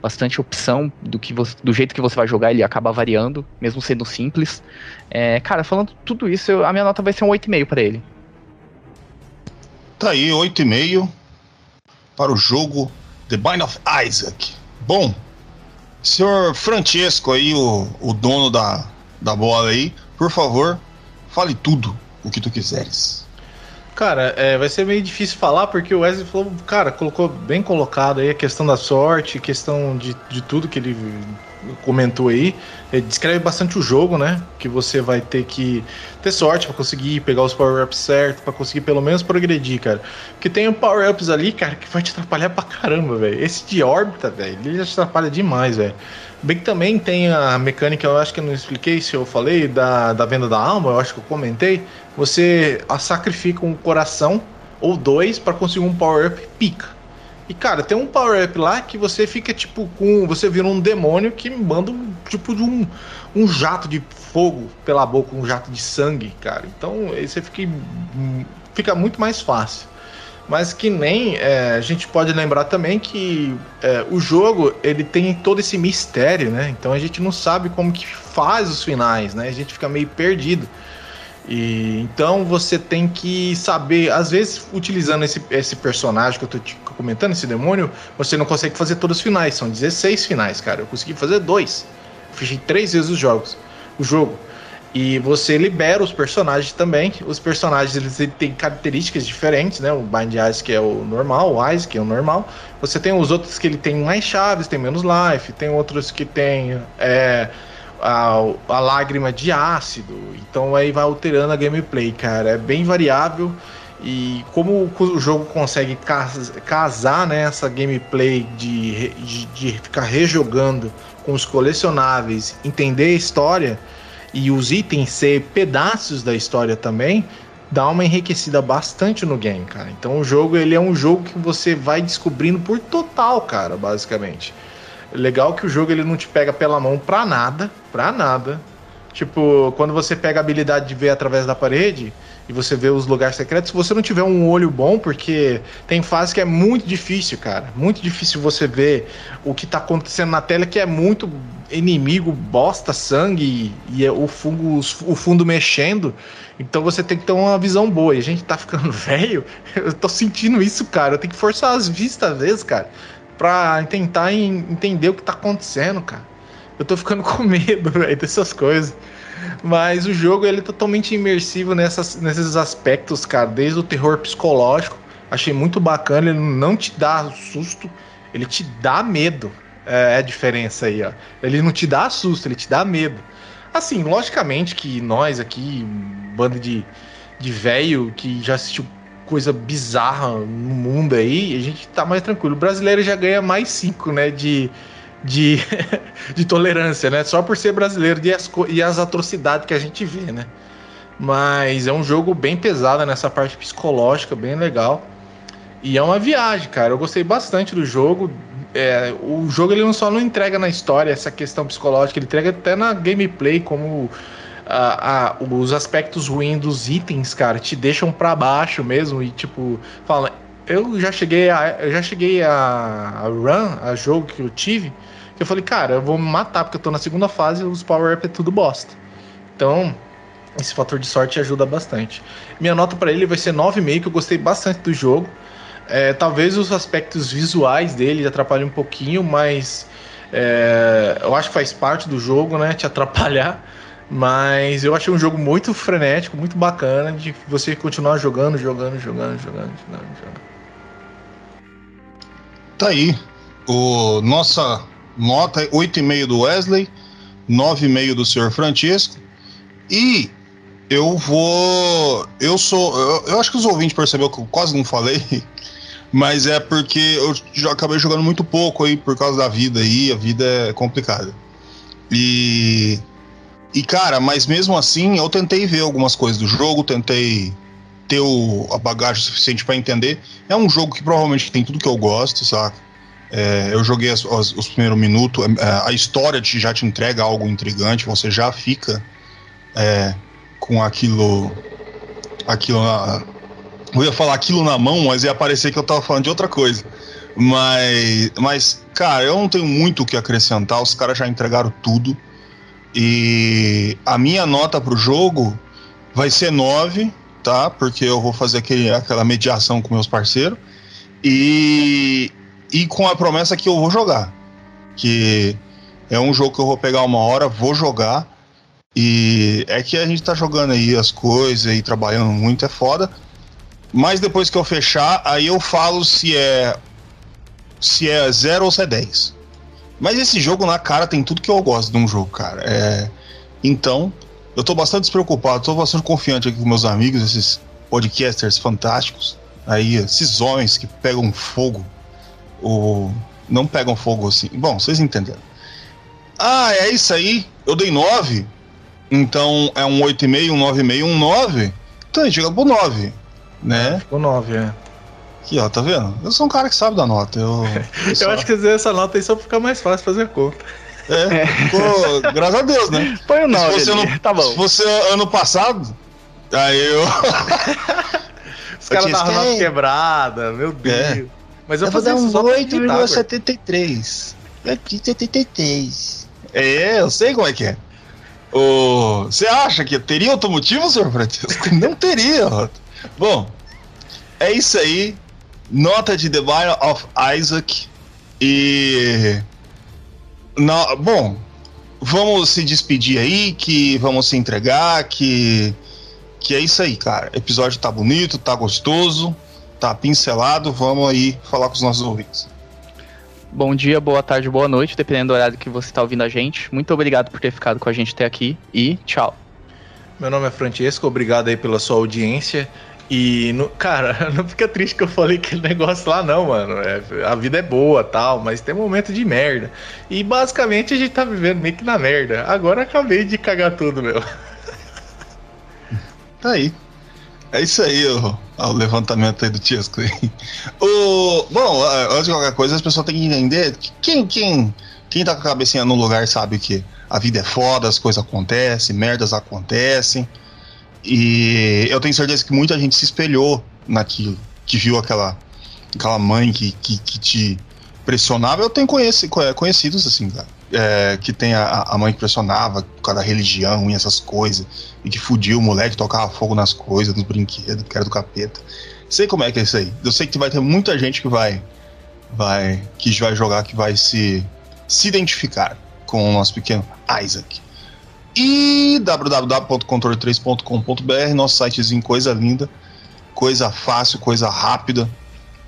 bastante opção do que você, do jeito que você vai jogar, ele acaba variando, mesmo sendo simples. É, cara, falando tudo isso, eu, a minha nota vai ser um 8,5 para ele. Tá aí, 8,5 para o jogo The Bind of Isaac. Bom, senhor Francesco aí, o, o dono da, da bola aí, por favor, fale tudo o que tu quiseres. Cara, é, vai ser meio difícil falar porque o Wesley falou, cara, colocou bem colocado aí a questão da sorte, questão de, de tudo que ele comentou aí. Ele descreve bastante o jogo, né? Que você vai ter que ter sorte para conseguir pegar os power-ups certos, para conseguir pelo menos progredir, cara. Porque tem power-ups ali, cara, que vai te atrapalhar pra caramba, velho. Esse de órbita, velho, ele já te atrapalha demais, velho. Bem que também tem a mecânica, eu acho que eu não expliquei se eu falei, da, da venda da alma, eu acho que eu comentei. Você sacrifica um coração ou dois para conseguir um power-up pica. E, cara, tem um power-up lá que você fica, tipo, com. Você vira um demônio que manda um tipo de um, um jato de fogo pela boca, um jato de sangue, cara. Então aí você fica, fica muito mais fácil. Mas que nem é, a gente pode lembrar também que é, o jogo ele tem todo esse mistério, né? Então a gente não sabe como que faz os finais, né? A gente fica meio perdido. E então você tem que saber, às vezes, utilizando esse, esse personagem que eu tô te comentando, esse demônio, você não consegue fazer todos os finais. São 16 finais, cara. Eu consegui fazer dois. Fechei três vezes os jogos. O jogo. E você libera os personagens também. Os personagens eles têm características diferentes, né? O Bind Isaac é o normal, o Isaac é o normal. Você tem os outros que ele tem mais chaves, tem menos life, tem outros que tem é, a, a lágrima de ácido. Então aí vai alterando a gameplay, cara. É bem variável. E como o jogo consegue casar né, essa gameplay de, de, de ficar rejogando com os colecionáveis, entender a história e os itens ser pedaços da história também, dá uma enriquecida bastante no game, cara. Então o jogo ele é um jogo que você vai descobrindo por total, cara, basicamente. Legal que o jogo ele não te pega pela mão pra nada, pra nada. Tipo, quando você pega a habilidade de ver através da parede, e você vê os lugares secretos, se você não tiver um olho bom, porque tem fase que é muito difícil, cara. Muito difícil você ver o que tá acontecendo na tela, que é muito inimigo, bosta, sangue e, e o, fungo, o fundo mexendo. Então você tem que ter uma visão boa. E a gente tá ficando velho, eu tô sentindo isso, cara. Eu tenho que forçar as vistas às vezes, cara, pra tentar entender o que tá acontecendo, cara. Eu tô ficando com medo, velho, dessas coisas. Mas o jogo ele é totalmente imersivo nessas, nesses aspectos, cara. Desde o terror psicológico, achei muito bacana. Ele não te dá susto, ele te dá medo. É, é a diferença aí, ó. Ele não te dá susto, ele te dá medo. Assim, logicamente que nós aqui, banda de, de velho que já assistiu coisa bizarra no mundo aí, a gente tá mais tranquilo. O brasileiro já ganha mais cinco, né? De de, de tolerância, né? Só por ser brasileiro e as, e as atrocidades que a gente vê, né? Mas é um jogo bem pesado nessa parte psicológica, bem legal. E é uma viagem, cara. Eu gostei bastante do jogo. É, o jogo ele não só não entrega na história essa questão psicológica, ele entrega até na gameplay, como os aspectos ruins dos itens, cara, te deixam para baixo mesmo. E tipo, fala, eu já cheguei a, eu já cheguei a, a run, a jogo que eu tive eu falei, cara, eu vou me matar porque eu tô na segunda fase e os power-up é tudo bosta. Então, esse fator de sorte ajuda bastante. Minha nota para ele vai ser 9,5, que eu gostei bastante do jogo. É, talvez os aspectos visuais dele atrapalhem um pouquinho, mas é, eu acho que faz parte do jogo, né? Te atrapalhar. Mas eu achei um jogo muito frenético, muito bacana de você continuar jogando, jogando, jogando, jogando, jogando, jogando. Tá aí. O nossa nota 8,5 do Wesley, 9,5 do senhor Francisco. E eu vou. Eu sou. Eu, eu, acho que os ouvintes perceberam que eu quase não falei, mas é porque eu já acabei jogando muito pouco aí por causa da vida aí, a vida é complicada. E. E cara, mas mesmo assim eu tentei ver algumas coisas do jogo, tentei ter o, a bagagem suficiente para entender. É um jogo que provavelmente tem tudo que eu gosto, saca? É, eu joguei as, as, os primeiros minutos, é, a história te, já te entrega algo intrigante, você já fica é, com aquilo. aquilo na, eu ia falar aquilo na mão, mas ia parecer que eu tava falando de outra coisa. Mas, mas cara, eu não tenho muito o que acrescentar, os caras já entregaram tudo. E a minha nota pro jogo vai ser 9, tá? Porque eu vou fazer aquele, aquela mediação com meus parceiros. E e com a promessa que eu vou jogar. Que é um jogo que eu vou pegar uma hora, vou jogar. E é que a gente tá jogando aí as coisas e trabalhando muito, é foda. Mas depois que eu fechar, aí eu falo se é se é 0 ou se é 10. Mas esse jogo na cara tem tudo que eu gosto de um jogo, cara. É, então, eu tô bastante despreocupado, tô bastante confiante aqui com meus amigos, esses podcasters fantásticos. Aí, esses homens que pegam fogo o não pegam fogo assim. Bom, vocês entenderam. Ah, é isso aí. Eu dei 9. Então é um 8,5, um 9,5, um 9. Então a gente chega pro 9, né? Ficou 9, é. Aqui, ó, tá vendo? Eu sou um cara que sabe da nota. Eu, eu, eu acho que fazer essa nota aí só pra ficar mais fácil fazer a conta. É, pô, graças a Deus, né? Põe o 9 se fosse, ano, tá bom. se fosse ano passado, aí eu. Os caras davam nota quebrada, meu Deus. É. Mas eu, eu vou dar um 8,73. 8,73. É, eu sei como é que é. O... Você acha que teria outro motivo, senhor Francisco? Não teria. Bom, é isso aí. Nota de The Bible of Isaac. E. No... Bom, vamos se despedir aí, que vamos se entregar, que. Que é isso aí, cara. O episódio tá bonito, tá gostoso, tá pincelado. Vamos aí falar com os nossos ouvintes. Bom dia, boa tarde, boa noite, dependendo do horário que você está ouvindo a gente. Muito obrigado por ter ficado com a gente até aqui e tchau. Meu nome é Francesco, obrigado aí pela sua audiência. E, no, cara, não fica triste que eu falei aquele negócio lá, não, mano. É, a vida é boa tal, mas tem momento de merda. E basicamente a gente tá vivendo meio que na merda. Agora acabei de cagar tudo, meu. Tá aí. É isso aí, o, o levantamento aí do Tiesco. o, bom, antes de qualquer coisa, as pessoas têm que entender que quem, quem, quem tá com a cabecinha no lugar sabe que a vida é foda, as coisas acontecem, merdas acontecem. E eu tenho certeza que muita gente se espelhou naquilo, que viu aquela, aquela mãe que, que, que te pressionava. Eu tenho conheci, conhecidos assim, cara é, que tem a, a, mãe que pressionava por causa da religião e essas coisas, e que fudia o moleque, tocava fogo nas coisas, nos brinquedos, que era do capeta. Sei como é que é isso aí. Eu sei que vai ter muita gente que vai, vai, que vai jogar, que vai se, se identificar com o nosso pequeno Isaac. E www.controle3.com.br, nosso sitezinho, coisa linda, coisa fácil, coisa rápida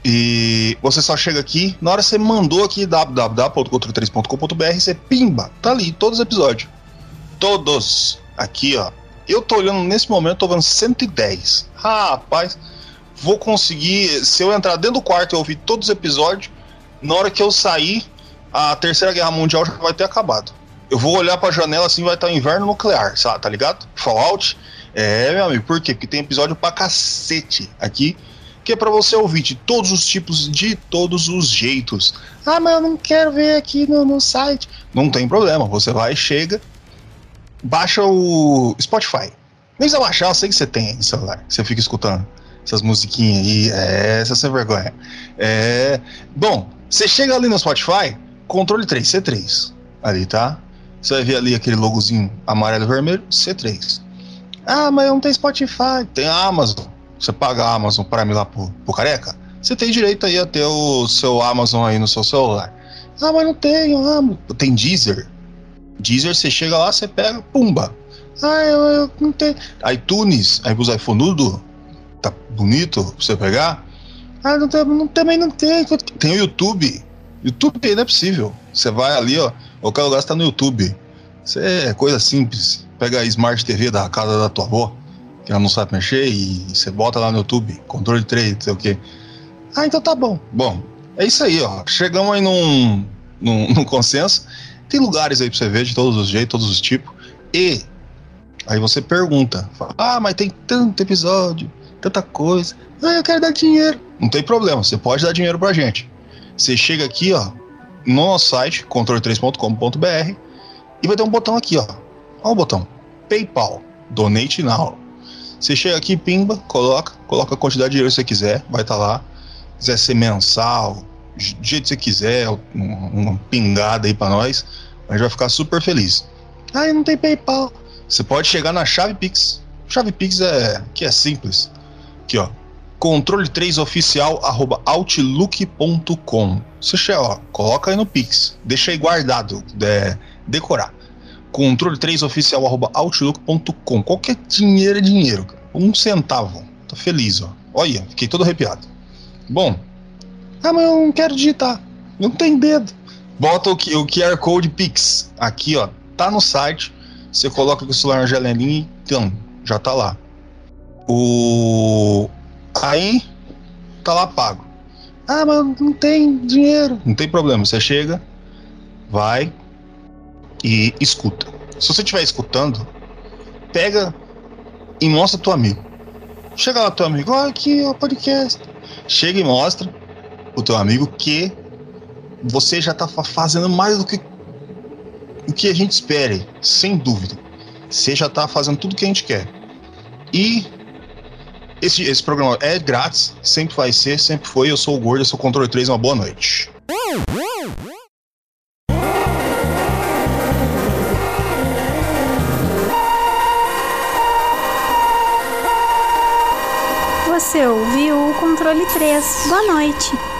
e você só chega aqui, na hora você mandou aqui www.cultura3.com.br, você pimba, tá ali, todos os episódios. Todos. Aqui, ó. Eu tô olhando nesse momento, tô vendo 110. Rapaz, vou conseguir. Se eu entrar dentro do quarto e ouvir todos os episódios, na hora que eu sair, a Terceira Guerra Mundial já vai ter acabado. Eu vou olhar pra janela assim, vai estar inverno nuclear, sabe? Tá ligado? Fallout. É, meu amigo, por quê? Porque tem episódio pra cacete aqui que é para você ouvir de todos os tipos, de todos os jeitos. Ah, mas eu não quero ver aqui no, no site. Não tem problema, você vai, chega, baixa o Spotify. Nem precisa baixar, eu sei que você tem no celular, você fica escutando essas musiquinhas aí, é, essa sem vergonha. É, bom, você chega ali no Spotify, controle 3, C3, ali, tá? Você vai ver ali aquele logozinho amarelo e vermelho, C3. Ah, mas não tem Spotify, tem Amazon você paga a Amazon Prime lá por, por careca, você tem direito aí a ter o seu Amazon aí no seu celular. Ah, mas não tenho, ah, tem Deezer. Deezer, você chega lá, você pega, pumba. Ah, eu, eu não tenho. iTunes, aí os iPhone tá bonito pra você pegar. Ah, não tem, não, também não tem. Tem o YouTube. YouTube não é possível. Você vai ali, ó, qualquer lugar está no YouTube. Isso é coisa simples. Pega a Smart TV da casa da tua avó que ela não sabe mexer e você bota lá no YouTube, controle 3, não sei o quê. Ah, então tá bom. Bom, é isso aí, ó. Chegamos aí num, num, num consenso. Tem lugares aí pra você ver de todos os jeitos, todos os tipos. E aí você pergunta: fala, Ah, mas tem tanto episódio, tanta coisa. Ah, eu quero dar dinheiro. Não tem problema, você pode dar dinheiro pra gente. Você chega aqui, ó, no nosso site, controle3.com.br, e vai ter um botão aqui, ó. Olha o botão. PayPal. Donate Now. Você chega aqui, pimba, coloca, coloca a quantidade de dinheiro que você quiser, vai estar tá lá. Se quiser ser mensal, do jeito que você quiser, uma pingada aí para nós, a gente vai ficar super feliz. Ah, não tem PayPal. Você pode chegar na chave Pix. Chave Pix é que é simples. Aqui, ó. Controle 3 oficial arroba outlook.com. Você chega, ó, coloca aí no Pix, deixa aí guardado, é, decorar controle3oficial.outlook.com. Qualquer dinheiro é dinheiro, cara. Um centavo. Tô feliz, ó. Olha, fiquei todo arrepiado. Bom. Ah, mas eu não quero digitar. Não tem dedo. Bota o, o QR Code Pix. Aqui, ó. Tá no site. Você coloca com o celular na janelinha e então, já tá lá. O. Aí. Tá lá pago. Ah, mas não tem dinheiro. Não tem problema. Você chega, vai, e escuta. Se você estiver escutando, pega e mostra teu amigo. Chega lá teu amigo, olha aqui o podcast. chega e mostra o teu amigo que você já tá fazendo mais do que o que a gente espere, sem dúvida. Você já tá fazendo tudo que a gente quer. E esse, esse programa é grátis, sempre vai ser, sempre foi. Eu sou o Gordo, eu sou o Controle 3, uma boa noite. Você ouviu o Controle 3. Boa noite.